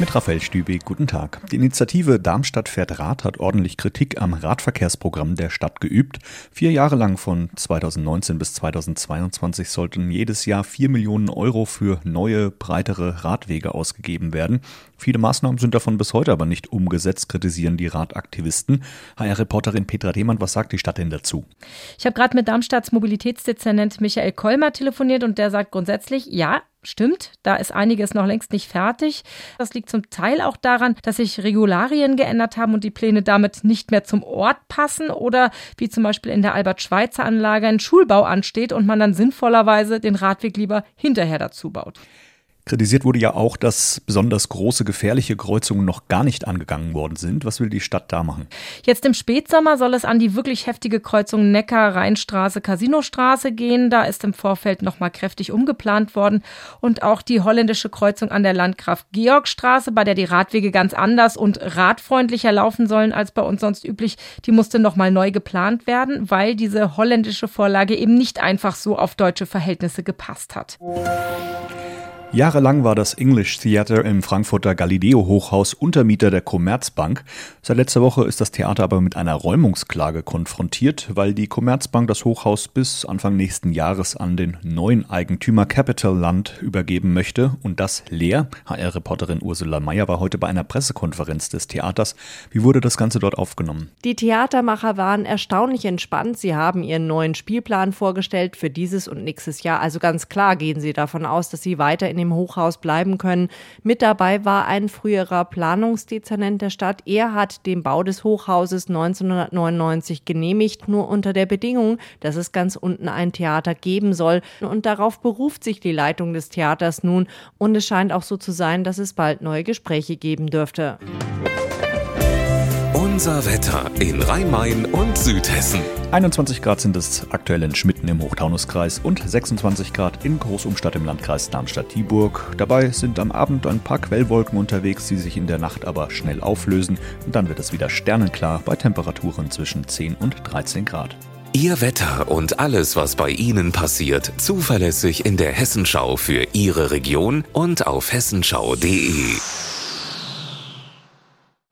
Mit Raphael Stübig, guten Tag. Die Initiative Darmstadt fährt Rad hat ordentlich Kritik am Radverkehrsprogramm der Stadt geübt. Vier Jahre lang von 2019 bis 2022 sollten jedes Jahr vier Millionen Euro für neue, breitere Radwege ausgegeben werden. Viele Maßnahmen sind davon bis heute aber nicht umgesetzt, kritisieren die Radaktivisten. HR-Reporterin Petra Demann, was sagt die Stadt denn dazu? Ich habe gerade mit Darmstadts Mobilitätsdezernent Michael Kolmer telefoniert und der sagt grundsätzlich, ja, Stimmt, da ist einiges noch längst nicht fertig. Das liegt zum Teil auch daran, dass sich Regularien geändert haben und die Pläne damit nicht mehr zum Ort passen oder wie zum Beispiel in der Albert-Schweitzer-Anlage ein Schulbau ansteht und man dann sinnvollerweise den Radweg lieber hinterher dazu baut. Kritisiert wurde ja auch, dass besonders große gefährliche Kreuzungen noch gar nicht angegangen worden sind. Was will die Stadt da machen? Jetzt im Spätsommer soll es an die wirklich heftige Kreuzung Neckar-Rheinstraße, Casinostraße gehen. Da ist im Vorfeld noch mal kräftig umgeplant worden. Und auch die holländische Kreuzung an der Landgraf Georgstraße, bei der die Radwege ganz anders und radfreundlicher laufen sollen als bei uns sonst üblich, die musste noch mal neu geplant werden, weil diese holländische Vorlage eben nicht einfach so auf deutsche Verhältnisse gepasst hat. Jahrelang war das English Theater im Frankfurter Galileo-Hochhaus Untermieter der Commerzbank. Seit letzter Woche ist das Theater aber mit einer Räumungsklage konfrontiert, weil die Commerzbank das Hochhaus bis Anfang nächsten Jahres an den neuen Eigentümer Capital Land übergeben möchte und das leer. HR-Reporterin Ursula Mayer war heute bei einer Pressekonferenz des Theaters. Wie wurde das Ganze dort aufgenommen? Die Theatermacher waren erstaunlich entspannt. Sie haben ihren neuen Spielplan vorgestellt für dieses und nächstes Jahr. Also ganz klar gehen sie davon aus, dass sie weiter in den dem Hochhaus bleiben können. Mit dabei war ein früherer Planungsdezernent der Stadt. Er hat den Bau des Hochhauses 1999 genehmigt, nur unter der Bedingung, dass es ganz unten ein Theater geben soll. Und darauf beruft sich die Leitung des Theaters nun. Und es scheint auch so zu sein, dass es bald neue Gespräche geben dürfte. Unser Wetter in Rhein-Main und Südhessen. 21 Grad sind es aktuell in Schmitten im Hochtaunuskreis und 26 Grad in Großumstadt im Landkreis Darmstadt-Dieburg. Dabei sind am Abend ein paar Quellwolken unterwegs, die sich in der Nacht aber schnell auflösen. Und dann wird es wieder sternenklar bei Temperaturen zwischen 10 und 13 Grad. Ihr Wetter und alles, was bei Ihnen passiert, zuverlässig in der Hessenschau für Ihre Region und auf hessenschau.de.